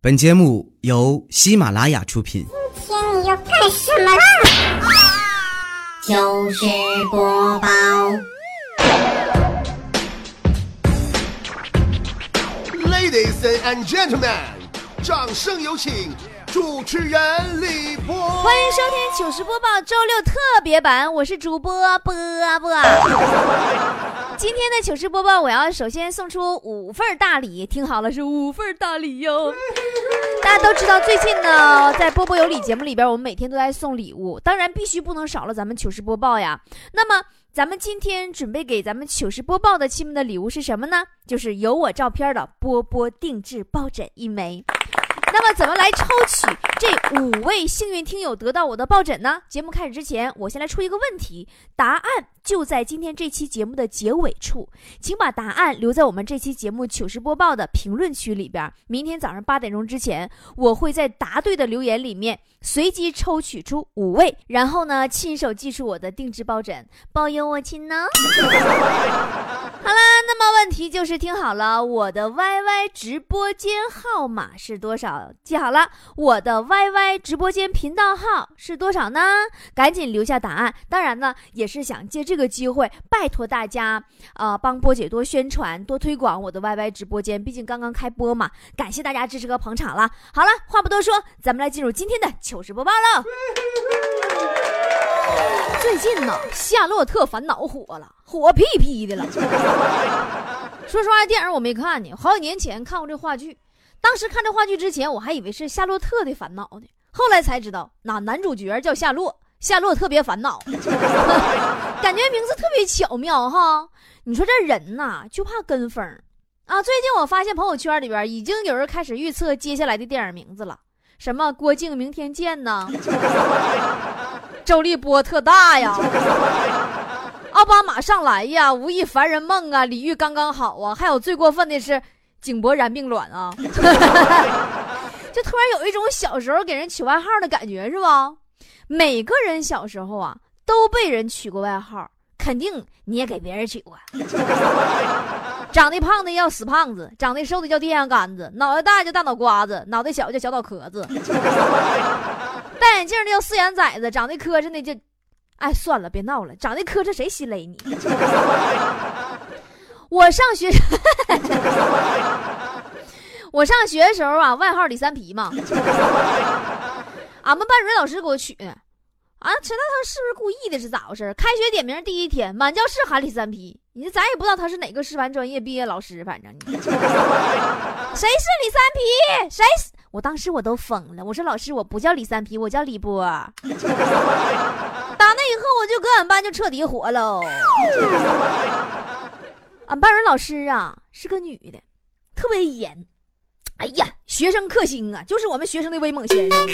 本节目由喜马拉雅出品。今天你要干什么啦？就是播报，Ladies and gentlemen，掌声有请主持人李波。欢迎收听糗事播报周六特别版，我是主播波波。今天的糗事播报，我要首先送出五份大礼，听好了，是五份大礼哟。大家都知道，最近呢，在波波有礼节目里边，我们每天都在送礼物，当然必须不能少了咱们糗事播报呀。那么，咱们今天准备给咱们糗事播报的亲们的礼物是什么呢？就是有我照片的波波定制抱枕一枚。那么怎么来抽取这五位幸运听友得到我的抱枕呢？节目开始之前，我先来出一个问题，答案就在今天这期节目的结尾处，请把答案留在我们这期节目糗事播报的评论区里边。明天早上八点钟之前，我会在答对的留言里面随机抽取出五位，然后呢亲手寄出我的定制抱枕，保佑我亲呢。好啦，那么问题就是听好了，我的 YY 直播间号码是多少？记好了，我的 YY 直播间频道号是多少呢？赶紧留下答案。当然呢，也是想借这个机会拜托大家，呃，帮波姐多宣传、多推广我的 YY 直播间，毕竟刚刚开播嘛。感谢大家支持和捧场了。好了，话不多说，咱们来进入今天的糗事播报喽。最近呢，《夏洛特烦恼》火了，火屁屁的了。说实话，电影我没看呢，好几年前看过这话剧。当时看这话剧之前，我还以为是《夏洛特的烦恼》呢，后来才知道，那男主角叫夏洛，夏洛特别烦恼，感觉名字特别巧妙哈。你说这人呐，就怕跟风啊！最近我发现朋友圈里边已经有人开始预测接下来的电影名字了，什么郭靖明天见呐，周立波特大呀。奥巴马上来呀，吴亦凡人梦啊，李玉刚刚好啊，还有最过分的是井柏然并卵啊，就突然有一种小时候给人取外号的感觉，是吧？每个人小时候啊都被人取过外号，肯定你也给别人取过。长得胖的叫死胖子，长得瘦的叫电线杆子，脑袋大叫大脑瓜子，脑袋小叫小脑壳子，戴眼镜的叫四眼崽子，长得磕碜的就。哎，算了，别闹了，长得磕碜谁心勒你？我上学，我上学的时候啊，外号李三皮嘛。俺们班主任老师给我取的，啊，知道他是不是故意的？是咋回事？开学点名第一天，满教室喊李三皮，你说咱也不知道他是哪个师范专业毕业老师，反正谁是李三皮？谁？我当时我都疯了，我说老师，我不叫李三皮，我叫李波。打那以后，我就搁俺班就彻底火喽。俺班主任老师啊是个女的，特别严。哎呀，学生克星啊，就是我们学生的威猛先生，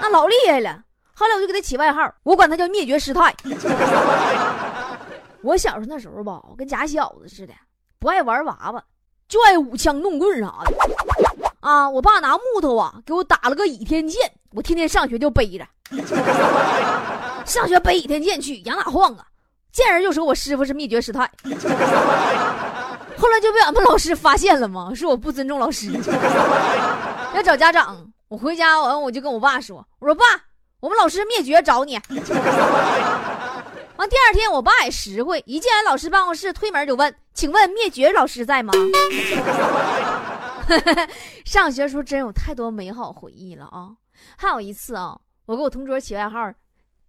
那老厉害了。后来我就给他起外号，我管他叫灭绝师太。我小时候那时候吧，跟假小子似的，不爱玩娃娃，就爱舞枪弄棍啥的。啊，我爸拿木头啊给我打了个倚天剑，我天天上学就背着，上学背倚天剑去，往哪晃啊？见人就说我师傅是灭绝师太。后来就被俺们老师发现了嘛，说我不尊重老师，要找家长。我回家完我就跟我爸说，我说爸，我们老师灭绝找你。完第二天我爸也实惠，一进来老师办公室推门就问，请问灭绝老师在吗？上学时候真有太多美好回忆了啊！还有一次啊，我给我同桌起外号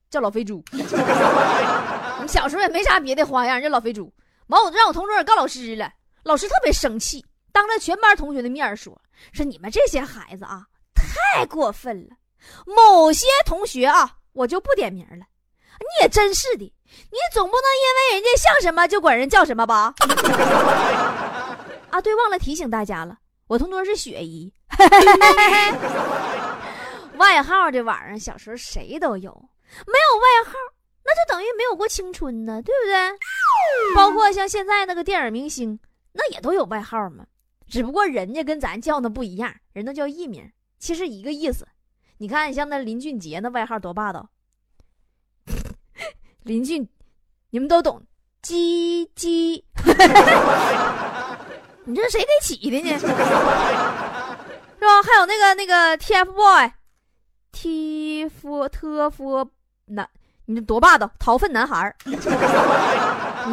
叫老肥猪。我们小时候也没啥别的花样，叫老肥猪。完我让我同桌告老师了，老师特别生气，当着全班同学的面说：“说你们这些孩子啊，太过分了。某些同学啊，我就不点名了。你也真是的，你总不能因为人家像什么就管人叫什么吧？” 啊，对，忘了提醒大家了。我同桌是雪姨，外号这玩意儿，小时候谁都有，没有外号，那就等于没有过青春呢，对不对？包括像现在那个电影明星，那也都有外号嘛，只不过人家跟咱叫的不一样，人都叫艺名，其实一个意思。你看，像那林俊杰那外号多霸道，林俊，你们都懂，鸡鸡。你这谁给起的呢？是吧？还有那个那个 TFBOY，T F T F 男，你多霸道，逃粪男孩。你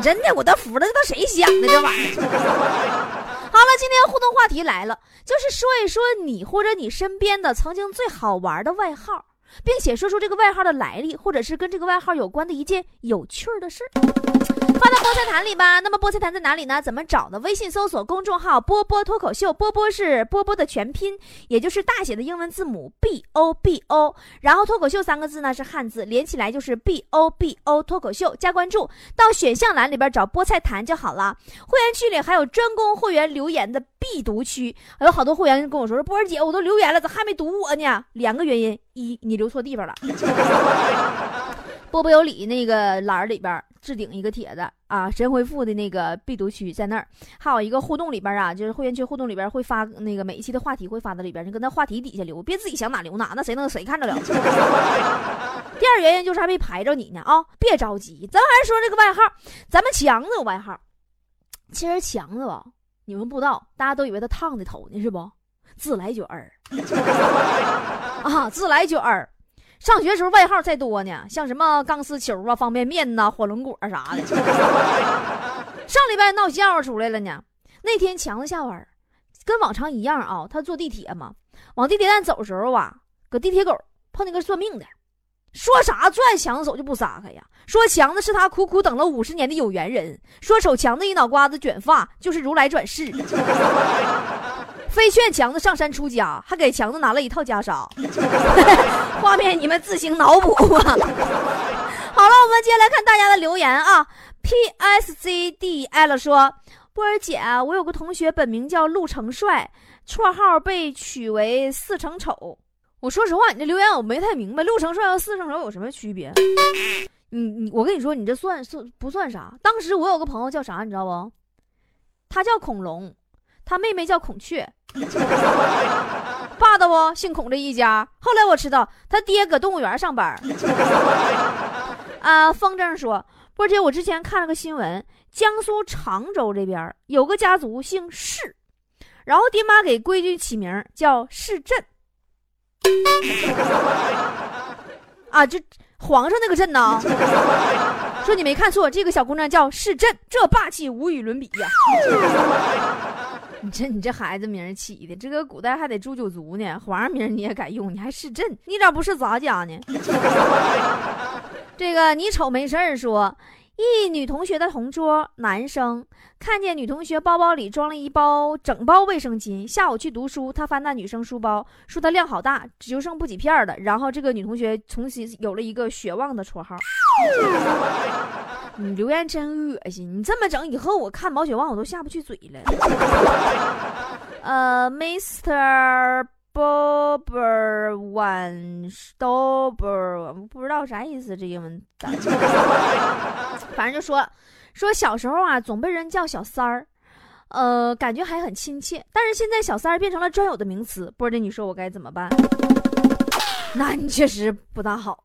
真的我都服了，这都谁想的这玩意儿？好了，今天互动话题来了，就是说一说你或者你身边的曾经最好玩的外号，并且说出这个外号的来历，或者是跟这个外号有关的一件有趣的事发到菠菜坛里吧。那么菠菜坛在哪里呢？怎么找呢？微信搜索公众号“波波脱口秀”，波波是波波的全拼，也就是大写的英文字母 B O B O，然后脱口秀三个字呢是汉字，连起来就是 B O B O 脱口秀。加关注，到选项栏里边找菠菜坛就好了。会员区里还有专供会员留言的必读区，还有好多会员跟我说说波儿姐，我都留言了，咋还没读我呢？两个原因，一你留错地方了。波波有理那个栏里边置顶一个帖子啊，神回复的那个必读区在那儿，还有一个互动里边啊，就是会员区互动里边会发那个每一期的话题会发到里边，你搁那话题底下留，别自己想哪留哪，那谁能谁看着了？第二原因就是还没排着你呢啊，别着急，咱还是说这个外号，咱们强子有外号，其实强子吧，你们不知道，大家都以为他烫的头呢是不？自来卷儿 啊，自来卷儿。上学时候外号再多呢，像什么钢丝球啊、方便面呐、火龙果啥的。上礼拜闹笑话出来了呢。那天强子下班，跟往常一样啊，他坐地铁嘛，往地铁站走的时候啊，搁地铁口碰见个算命的，说啥拽强子手就不撒开呀，说强子是他苦苦等了五十年的有缘人，说瞅强子一脑瓜子卷发就是如来转世。非劝强子上山出家，还给强子拿了一套袈裟。画面你们自行脑补吧。好了，我们接下来看大家的留言啊。P S Z D L 说：“波儿姐，我有个同学本名叫陆成帅，绰号被取为四成丑。”我说实话，你这留言我没太明白，陆成帅和四成丑有什么区别？你你，我跟你说，你这算算不算啥？当时我有个朋友叫啥，你知道不？他叫恐龙，他妹妹叫孔雀。霸道不？姓孔这一家。后来我知道他爹搁动物园上班。啊，风筝说，波姐，我之前看了个新闻，江苏常州这边有个家族姓氏，然后爹妈给闺女起名叫市镇。啊，这皇上那个镇呢？说你没看错，这个小姑娘叫市镇，这霸气无与伦比呀。你这你这孩子名起的，这个古代还得诛九族呢。皇上名你也敢用？你还是朕？你咋不是咱家呢？这个你瞅没事儿说，一女同学的同桌男生看见女同学包包里装了一包整包卫生巾，下午去读书，他翻那女生书包，说她量好大，只就剩不几片了。然后这个女同学重新有了一个绝望的绰号。你留言真恶心！你这么整以后，我看毛血旺我都下不去嘴了。呃，Mr. Bobber One Stobber，不知道啥意思，这英文单词。反正就说说小时候啊，总被人叫小三儿，呃，感觉还很亲切。但是现在小三儿变成了专有的名词，波姐，你说我该怎么办？那你确实不大好。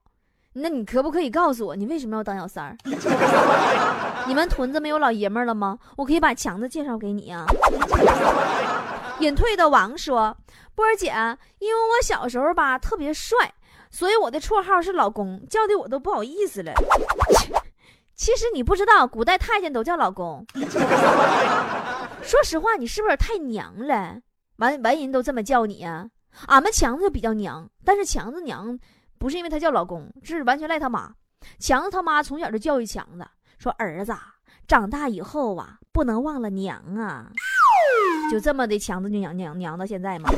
那你可不可以告诉我，你为什么要当小三儿？你们屯子没有老爷们了吗？我可以把强子介绍给你啊。隐退的王说：“波儿姐，因为我小时候吧特别帅，所以我的绰号是老公，叫的我都不好意思了。其实你不知道，古代太监都叫老公。说实话，你是不是太娘了？完完人都这么叫你呀？俺们强子比较娘，但是强子娘。”不是因为他叫老公，是完全赖他妈。强子他妈从小就教育强子，说儿子长大以后啊，不能忘了娘啊。就这么的，强子就娘娘娘到现在嘛。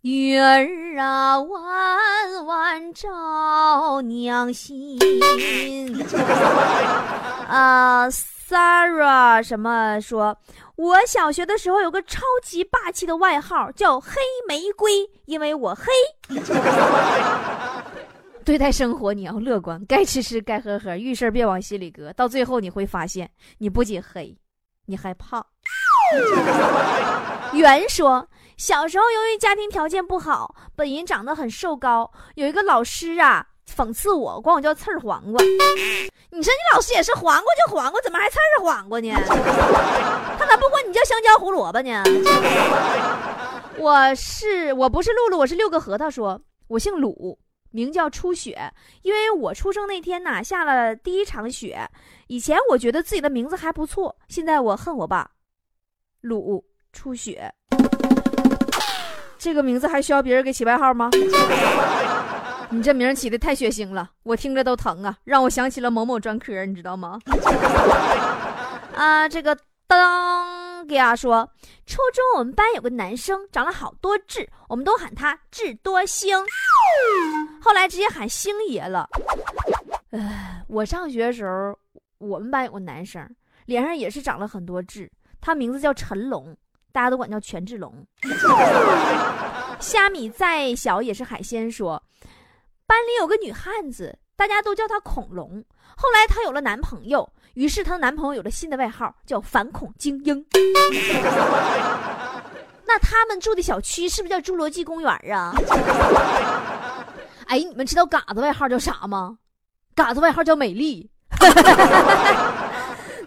女儿啊，弯弯照娘心。啊，Sarah 什么说？我小学的时候有个超级霸气的外号，叫黑玫瑰，因为我黑。对待生活你要乐观，该吃吃，该喝喝，遇事别往心里搁，到最后你会发现，你不仅黑，你还胖。袁说，小时候由于家庭条件不好，本人长得很瘦高，有一个老师啊。讽刺我，管我叫刺儿黄瓜。你说你老师也是黄瓜就黄瓜，怎么还刺儿黄瓜呢？你叫香蕉胡萝卜呢？我是我不是露露，我是六个核桃说，我姓鲁，名叫初雪，因为我出生那天呐下了第一场雪。以前我觉得自己的名字还不错，现在我恨我爸，鲁初雪。这个名字还需要别人给起外号吗？你这名起的太血腥了，我听着都疼啊，让我想起了某某专科，你知道吗？啊，这个当给啊说，初中我们班有个男生长了好多痣，我们都喊他智多星，后来直接喊星爷了。呃，我上学的时候，我们班有个男生，脸上也是长了很多痣，他名字叫陈龙。大家都管叫权志龙。虾米再小也是海鲜。说，班里有个女汉子，大家都叫她恐龙。后来她有了男朋友，于是她男朋友有了新的外号，叫反恐精英。那他们住的小区是不是叫侏罗纪公园啊？哎，你们知道嘎子外号叫啥吗？嘎子外号叫美丽。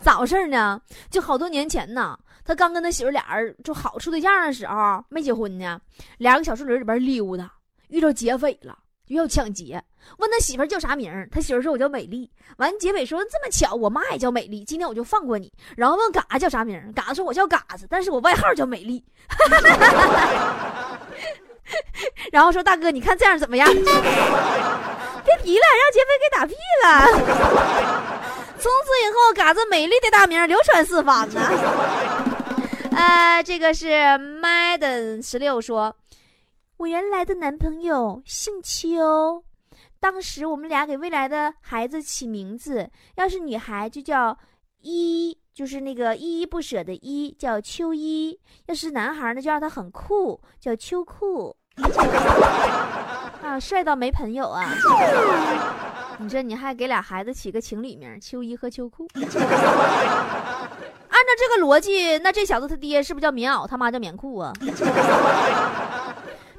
咋回事呢？就好多年前呢。他刚跟他媳妇俩人就好处对象的时候，没结婚呢，俩个小树林里边溜达，遇到劫匪了，就要抢劫。问他媳妇叫啥名他媳妇说：“我叫美丽。”完，劫匪说：“这么巧，我妈也叫美丽，今天我就放过你。”然后问嘎子叫啥名嘎子说：“我叫嘎子，但是我外号叫美丽。”然后说：“大哥，你看这样怎么样？” 别提了，让劫匪给打屁了。从此以后，嘎子美丽的大名流传四方呢。呃，这个是 Madden 十六说，我原来的男朋友姓邱，当时我们俩给未来的孩子起名字，要是女孩就叫依，就是那个依依不舍的依，叫秋依；要是男孩呢，就让他很酷，叫秋裤。啊，帅到没朋友啊！你这你还给俩孩子起个情侣名，秋衣和秋裤。按照这个逻辑，那这小子他爹是不是叫棉袄，他妈叫棉裤啊？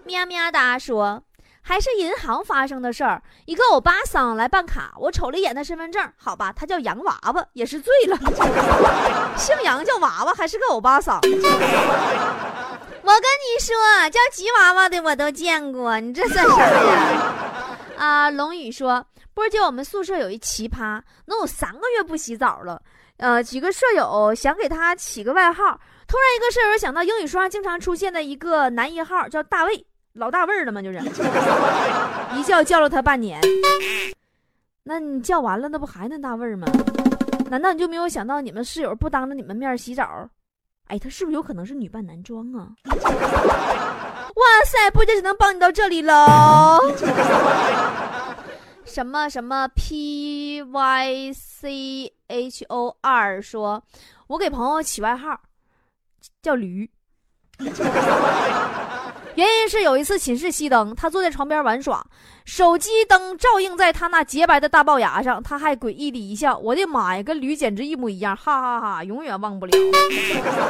喵喵哒说，还是银行发生的事儿。一个欧巴桑来办卡，我瞅了一眼他身份证，好吧，他叫洋娃娃，也是醉了。姓杨叫娃娃，还是个欧巴桑。我跟你说，叫吉娃娃的我都见过，你这算啥呀？啊，龙宇说，波姐，我们宿舍有一奇葩，能有三个月不洗澡了。呃，几个舍友想给他起个外号，突然一个舍友想到英语书上经常出现的一个男一号，叫大卫，老大味儿了吗？就是一叫叫了他半年。那你叫完了，那不还那大味儿吗？难道你就没有想到你们室友不当着你们面洗澡？哎，他是不是有可能是女扮男装啊？哇塞，波姐只能帮你到这里喽。什么什么 P Y C H O 二说，我给朋友起外号叫驴，原因是有一次寝室熄灯，他坐在床边玩耍，手机灯照映在他那洁白的大龅牙上，他还诡异的一笑，我的妈呀，跟驴简直一模一样，哈哈哈，永远忘不了。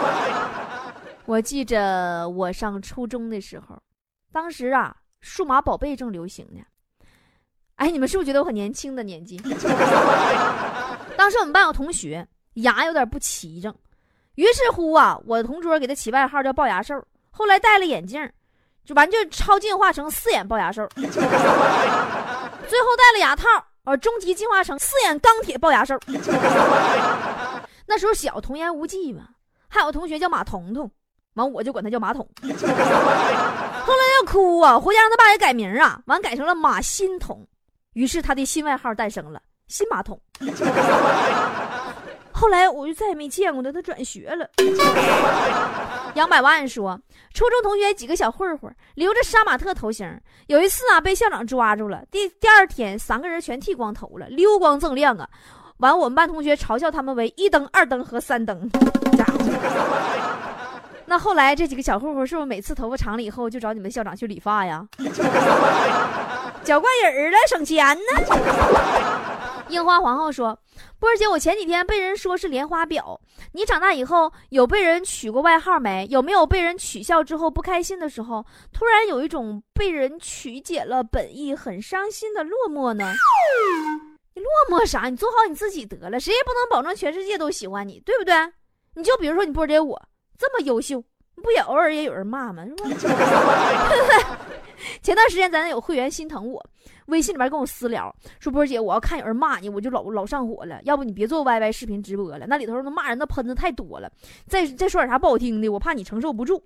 我记着我上初中的时候，当时啊，数码宝贝正流行呢。哎，你们是不是觉得我很年轻的年纪？当时我们班有同学牙有点不齐整，于是乎啊，我的同桌给他起外号叫龅牙兽。后来戴了眼镜，就完就超进化成四眼龅牙兽。最后戴了牙套，呃，终极进化成四眼钢铁龅牙兽。那时候小，童言无忌嘛。还有同学叫马彤彤，完我就管他叫马桶。后来要哭啊，回家让他爸给改名啊，完改成了马新彤。于是他的新外号诞生了，新马桶。后来我就再也没见过他，他转学了。杨百万说，初中同学几个小混混留着杀马特头型，有一次啊被校长抓住了，第第二天三个人全剃光头了，溜光锃亮啊。完，我们班同学嘲笑他们为一灯、二灯和三灯。那后来这几个小混混是不是每次头发长了以后就找你们校长去理发呀？脚怪人了，省钱呢。樱花皇后说：“波儿姐，我前几天被人说是莲花婊，你长大以后有被人取过外号没？有没有被人取笑之后不开心的时候，突然有一种被人曲解了本意，很伤心的落寞呢？你落寞啥？你做好你自己得了，谁也不能保证全世界都喜欢你，对不对？你就比如说你波姐我这么优秀，不也偶尔也有人骂吗？是吧？前段时间咱有会员心疼我，微信里边跟我私聊说：“波姐，我要看有人骂你，我就老老上火了。要不你别做 YY 视频直播了，那里头那骂人的喷子太多了。再再说点啥不好听的，我怕你承受不住。”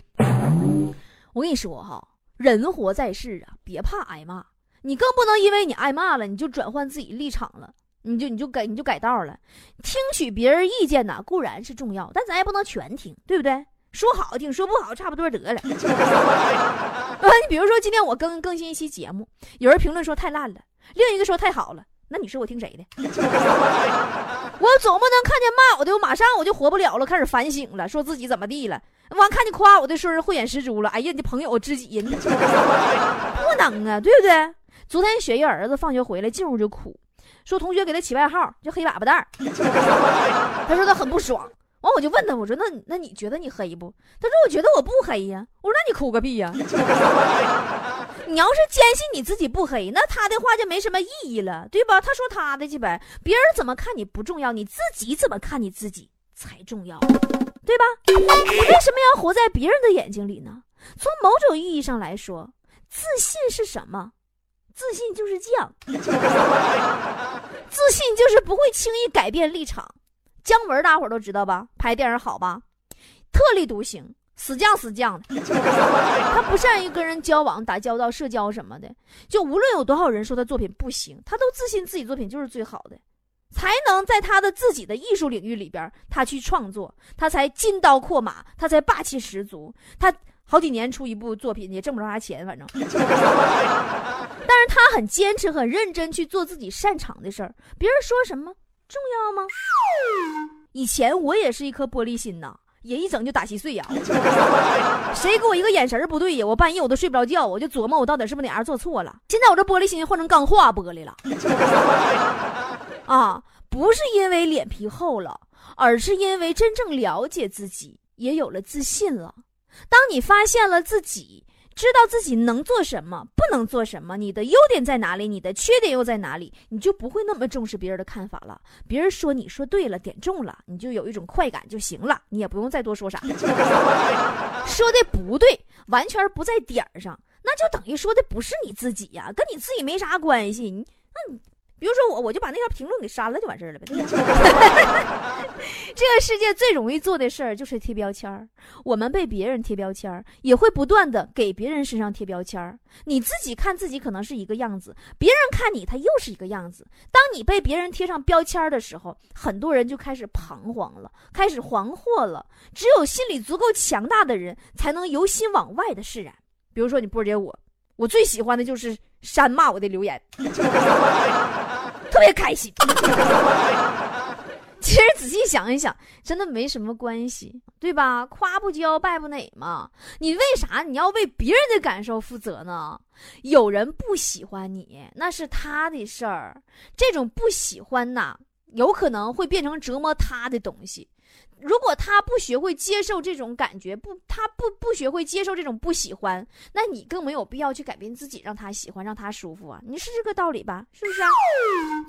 我跟你说哈，人活在世啊，别怕挨骂，你更不能因为你挨骂了，你就转换自己立场了，你就你就改你就改道了。听取别人意见呐，固然是重要，但咱也不能全听，对不对？说好听，说不好，差不多得了。啊，你比如说今天我更更新一期节目，有人评论说太烂了，另一个说太好了，那你说我听谁的？我总不能看见骂我的，我马上我就活不了了，开始反省了，说自己怎么地了。完看见夸我的，说是慧眼识珠了。哎呀，你朋友知己呀，不能啊，对不对？昨天雪姨儿子放学回来进屋就哭，说同学给他起外号叫黑粑粑蛋儿，他说他很不爽。完，我就问他，我说那那你觉得你黑不？他说我觉得我不黑呀。我说那你哭个屁呀！你要是坚信你自己不黑，那他的话就没什么意义了，对吧？他说他的去呗，别人怎么看你不重要，你自己怎么看你自己才重要，对吧？你为什么要活在别人的眼睛里呢？从某种意义上来说，自信是什么？自信就是犟，自信就是不会轻易改变立场。姜文大伙都知道吧？拍电影好吧？特立独行，死犟死犟的。他不善于跟人交往、打交道、社交什么的。就无论有多少人说他作品不行，他都自信自己作品就是最好的，才能在他的自己的艺术领域里边，他去创作，他才金刀阔马，他才霸气十足。他好几年出一部作品也挣不着啥钱，反正。但是他很坚持、很认真去做自己擅长的事儿。别人说什么？重要吗？以前我也是一颗玻璃心呐，也一整就打稀碎呀。谁给我一个眼神不对呀，我半夜我都睡不着觉，我就琢磨我到底是不是哪样做错了。现在我这玻璃心换成钢化玻璃了。啊，不是因为脸皮厚了，而是因为真正了解自己，也有了自信了。当你发现了自己。知道自己能做什么，不能做什么，你的优点在哪里，你的缺点又在哪里，你就不会那么重视别人的看法了。别人说你说对了，点中了，你就有一种快感就行了，你也不用再多说啥。说的不对，完全不在点儿上，那就等于说的不是你自己呀，跟你自己没啥关系。你那你。比如说我，我就把那条评论给删了，就完事儿了呗。这个世界最容易做的事儿就是贴标签儿。我们被别人贴标签儿，也会不断的给别人身上贴标签儿。你自己看自己可能是一个样子，别人看你他又是一个样子。当你被别人贴上标签儿的时候，很多人就开始彷徨了，开始惶惑了。只有心理足够强大的人，才能由心往外的释然。比如说你波姐我，我最喜欢的就是删骂我的留言。特别开心。其实仔细想一想，真的没什么关系，对吧？夸不骄，败不馁嘛。你为啥你要为别人的感受负责呢？有人不喜欢你，那是他的事儿。这种不喜欢呐，有可能会变成折磨他的东西。如果他不学会接受这种感觉，不，他不不学会接受这种不喜欢，那你更没有必要去改变自己，让他喜欢，让他舒服啊！你是这个道理吧？是不是啊？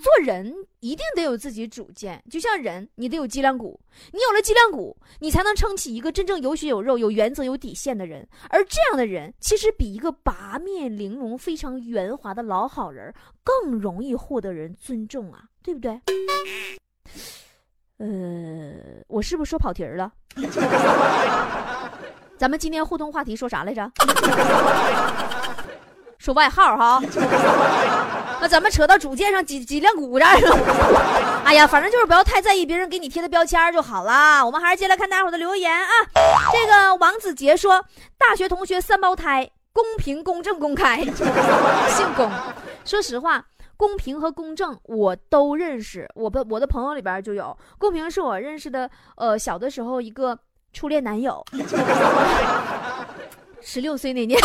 做人一定得有自己主见，就像人，你得有脊梁骨，你有了脊梁骨，你才能撑起一个真正有血有肉、有原则、有底线的人。而这样的人，其实比一个八面玲珑、非常圆滑的老好人更容易获得人尊重啊，对不对？呃，我是不是说跑题儿了？咱们今天互动话题说啥来着？说外号哈。那咱们扯到主见上，脊脊梁骨这儿了。哎呀，反正就是不要太在意别人给你贴的标签就好了。我们还是接来看大伙的留言啊。这个王子杰说：“大学同学三胞胎，公平、公正、公开，姓龚。”说实话。公平和公正我都认识，我的我的朋友里边就有公平，是我认识的，呃，小的时候一个初恋男友，十六岁那年，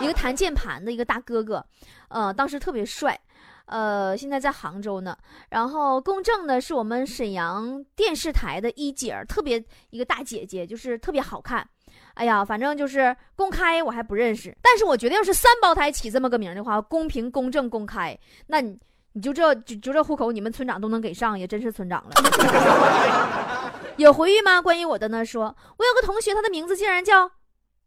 一个弹键盘的一个大哥哥，呃，当时特别帅，呃，现在在杭州呢。然后公正呢，是我们沈阳电视台的一姐，特别一个大姐姐，就是特别好看。哎呀，反正就是公开，我还不认识。但是我觉得，要是三胞胎起这么个名的话，公平、公正、公开，那你你就这就就这户口，你们村长都能给上，也真是村长了。有回忆吗？关于我的呢？说我有个同学，他的名字竟然叫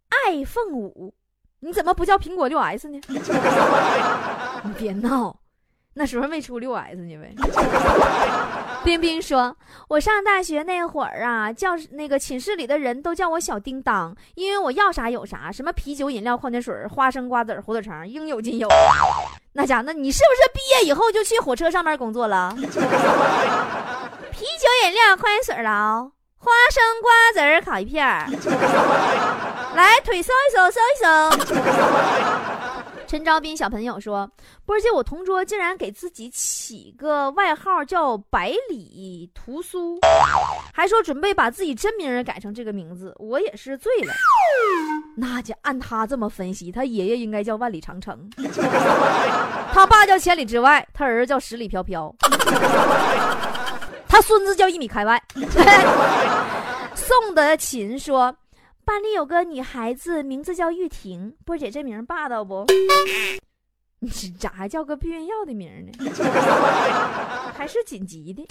爱凤舞，你怎么不叫苹果六 S 呢？你别闹，那时候没出六 S 呢呗。冰冰说：“我上大学那会儿啊，教那个寝室里的人都叫我小叮当，因为我要啥有啥，什么啤酒、饮料、矿泉水、花生、瓜子、火腿肠，应有尽有。那家，那你是不是毕业以后就去火车上面工作了？啤酒、饮料、矿泉水了，花生、瓜子、烤一片来，腿收一收，收一收。”陈昭斌小朋友说：“波姐，我同桌竟然给自己起个外号叫百里屠苏，还说准备把自己真名改成这个名字，我也是醉了。那就按他这么分析，他爷爷应该叫万里长城，他爸叫千里之外，他儿子叫十里飘飘，他孙子叫一米开外。”宋德勤说。班里有个女孩子，名字叫玉婷。波姐这名霸道不？你咋还叫个避孕药的名呢？还是紧急的？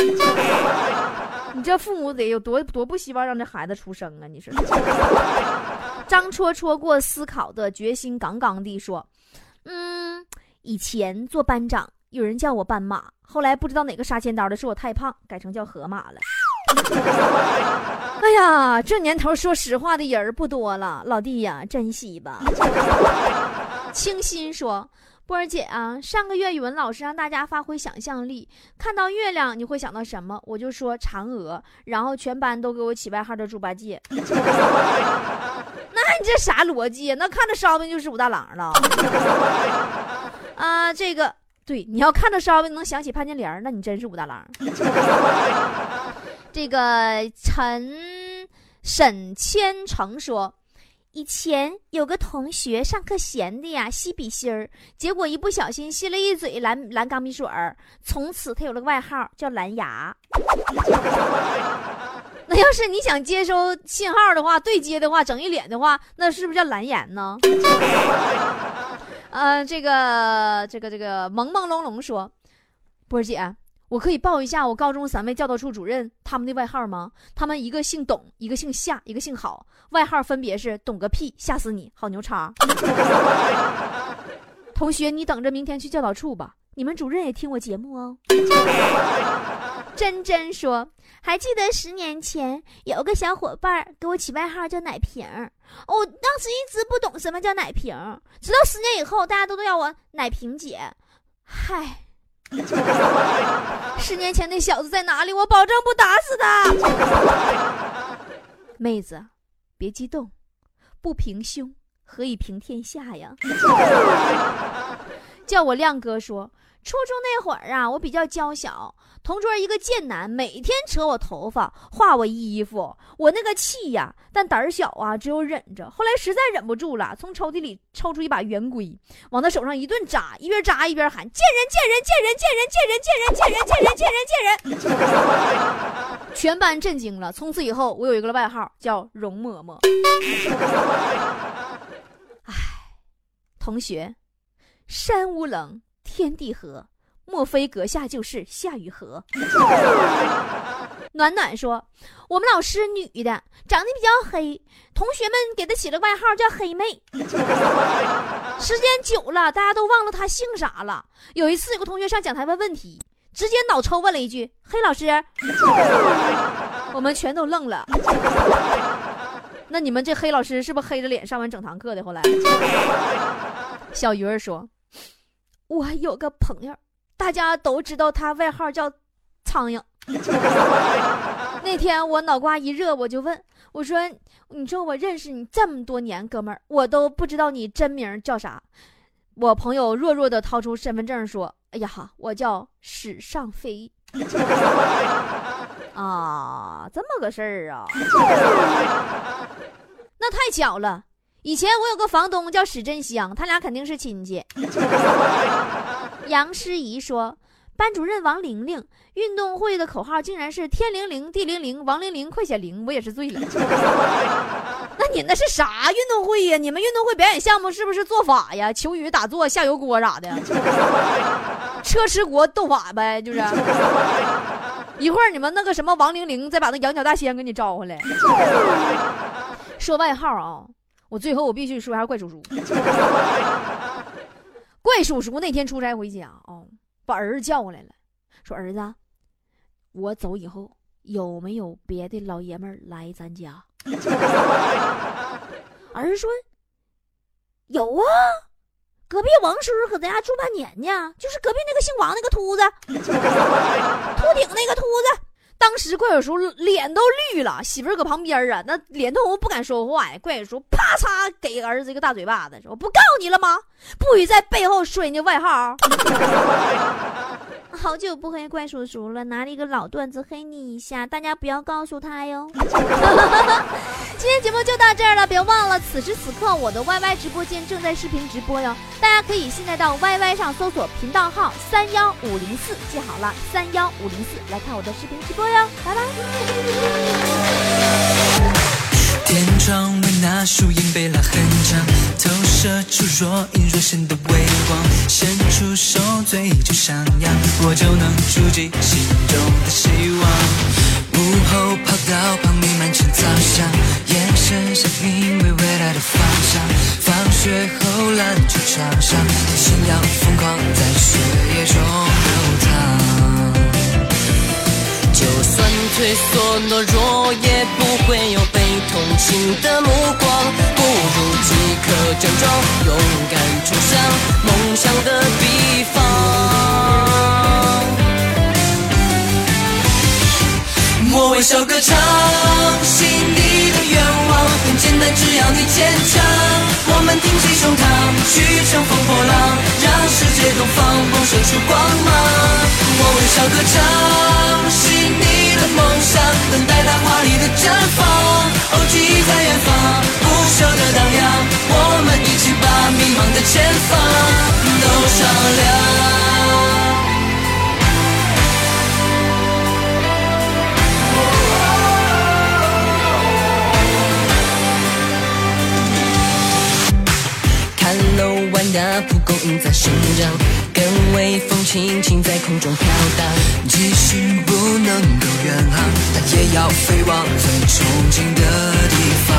你这父母得有多多不希望让这孩子出生啊？你说？张戳戳过思考的决心杠杠地说：“嗯，以前做班长，有人叫我斑马，后来不知道哪个杀千刀的说我太胖，改成叫河马了。” 哎呀，这年头说实话的人儿不多了，老弟呀，珍惜吧。清新说：“波儿姐啊，上个月语文老师让大家发挥想象力，看到月亮你会想到什么？我就说嫦娥，然后全班都给我起外号叫猪八戒。那你这啥逻辑？那看着烧饼就是武大郎了。啊，这个对，你要看着烧饼能想起潘金莲，那你真是武大郎。”这个陈沈千成说，以前有个同学上课闲的呀，吸笔芯儿，结果一不小心吸了一嘴蓝蓝钢笔水儿，从此他有了个外号叫蓝牙。那要是你想接收信号的话，对接的话，整一脸的话，那是不是叫蓝颜呢？呃，这个这个这个朦朦胧胧说，波儿姐。我可以报一下我高中三位教导处主任他们的外号吗？他们一个姓董，一个姓夏，一个姓郝，外号分别是“懂个屁”“吓死你”“好牛叉”。同学，你等着明天去教导处吧。你们主任也听我节目哦。真真说，还记得十年前有个小伙伴给我起外号叫奶瓶儿，我当时一直不懂什么叫奶瓶儿，直到十年以后，大家都都叫我奶瓶姐。嗨。十年前那小子在哪里？我保证不打死他。妹子，别激动，不平胸何以平天下呀？叫我亮哥说。初中那会儿啊，我比较娇小，同桌一个贱男每天扯我头发、画我衣服，我那个气呀，但胆儿小啊，只有忍着。后来实在忍不住了，从抽屉里抽出一把圆规，往他手上一顿扎，一边扎一边喊：“贱人，贱人，贱人，贱人，贱人，贱人，贱人，贱人，贱人，贱人！”全班震惊了。从此以后，我有一个外号叫容嬷嬷。唉，同学，山无棱。天地合，莫非阁下就是夏雨荷？暖暖说：“我们老师女的，长得比较黑，同学们给她起了外号叫黑妹。时间久了，大家都忘了她姓啥了。有一次，有个同学上讲台问问题，直接脑抽问了一句：‘黑老师’，我们全都愣了。那你们这黑老师是不是黑着脸上完整堂课的？后来，小鱼儿说。”我有个朋友，大家都知道他外号叫“苍蝇”。那天我脑瓜一热，我就问我说：“你说我认识你这么多年，哥们儿，我都不知道你真名叫啥？”我朋友弱弱的掏出身份证说：“哎呀哈，我叫史上飞。”啊，这么个事儿啊？那太巧了。以前我有个房东叫史振香，他俩肯定是亲戚。杨诗怡说，班主任王玲玲运动会的口号竟然是天灵灵地灵灵王玲玲快显灵，我也是醉了。那你那是啥运动会呀？你们运动会表演项目是不是做法呀？求雨打坐下油锅啥的？车迟国斗法呗，就是。一会儿你们那个什么王玲玲再把那羊角大仙给你招回来。说外号啊，我最后我必须说一下怪叔叔。怪叔叔那天出差回家哦，把儿子叫过来了，说儿子，我走以后有没有别的老爷们儿来咱家？儿子说有啊，隔壁王叔叔搁咱家住半年呢，就是隔壁那个姓王那个秃子，秃顶那个秃子。当时怪叔叔脸都绿了，媳妇儿搁旁边啊，那脸通红不敢说话呀。怪叔叔啪嚓给儿子一个大嘴巴子，说：“我不告诉你了吗？不许在背后说人家外号。” 好久不黑怪叔叔了，拿了一个老段子黑你一下，大家不要告诉他哟。就到这儿了，别忘了此时此刻我的 YY 直播间正在视频直播哟，大家可以现在到 YY 上搜索频道号三幺五零四，记好了三幺五零四来看我的视频直播哟，拜拜。天窗那树荫被拉很长，投射出若隐若现的微光。伸出手，嘴就上扬，我就能触及心中的希望。午后跑道旁弥漫青草香，眼神像因为未来的方向。放学后篮球场上，心要疯狂在血液中流淌。就算退缩懦弱，也不会有同情的目光。不如即刻整装，勇敢冲向梦想的地方。我微笑歌唱，心简单，只要你坚强。我们挺起胸膛，去乘风破浪，让世界东方迸射出光芒。我微笑歌唱，是你的梦想，等待它华丽的绽放。哦，记忆在远方，不朽的荡漾。我们一起把迷茫的前方都照亮。楼弯呀，蒲公英在生长。跟微风轻轻在空中飘荡，即使不能够远航，但也要飞往最憧憬的地方。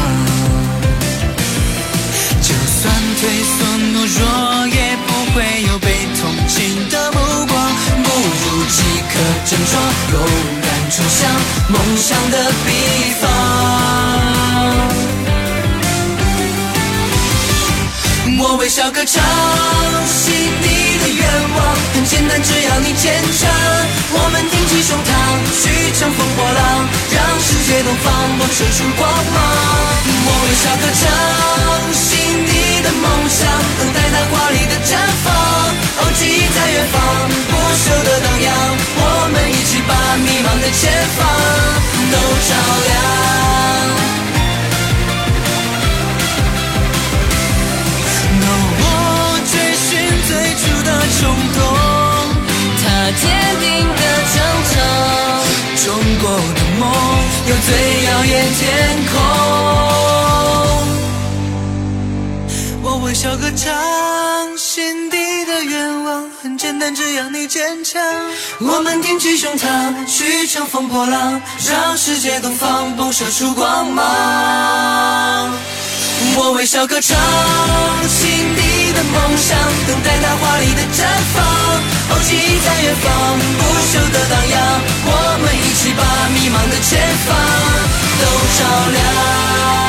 就算退缩懦弱，也不会有被同情的目光。不如即刻振作，勇敢冲向梦想的彼方。微笑歌唱，心底的愿望很简单，只要你坚强。我们挺起胸膛，去乘风破浪，让世界东方迸射出光芒。我微笑歌唱，心底的梦想，等待它华丽的绽放。哦，记忆在远方，不朽的荡漾。我们一起把迷茫的前方都照亮。冲动，他坚定的成长。中国的梦有最耀眼天空。我微笑歌唱，心底的愿望很简单，只要你坚强。我们挺起胸膛，去乘风破浪，让世界东方迸射出光芒。我微笑歌唱，心底的梦想，等待它华丽的绽放。哦，记忆在远方，不朽的荡漾。我们一起把迷茫的前方都照亮。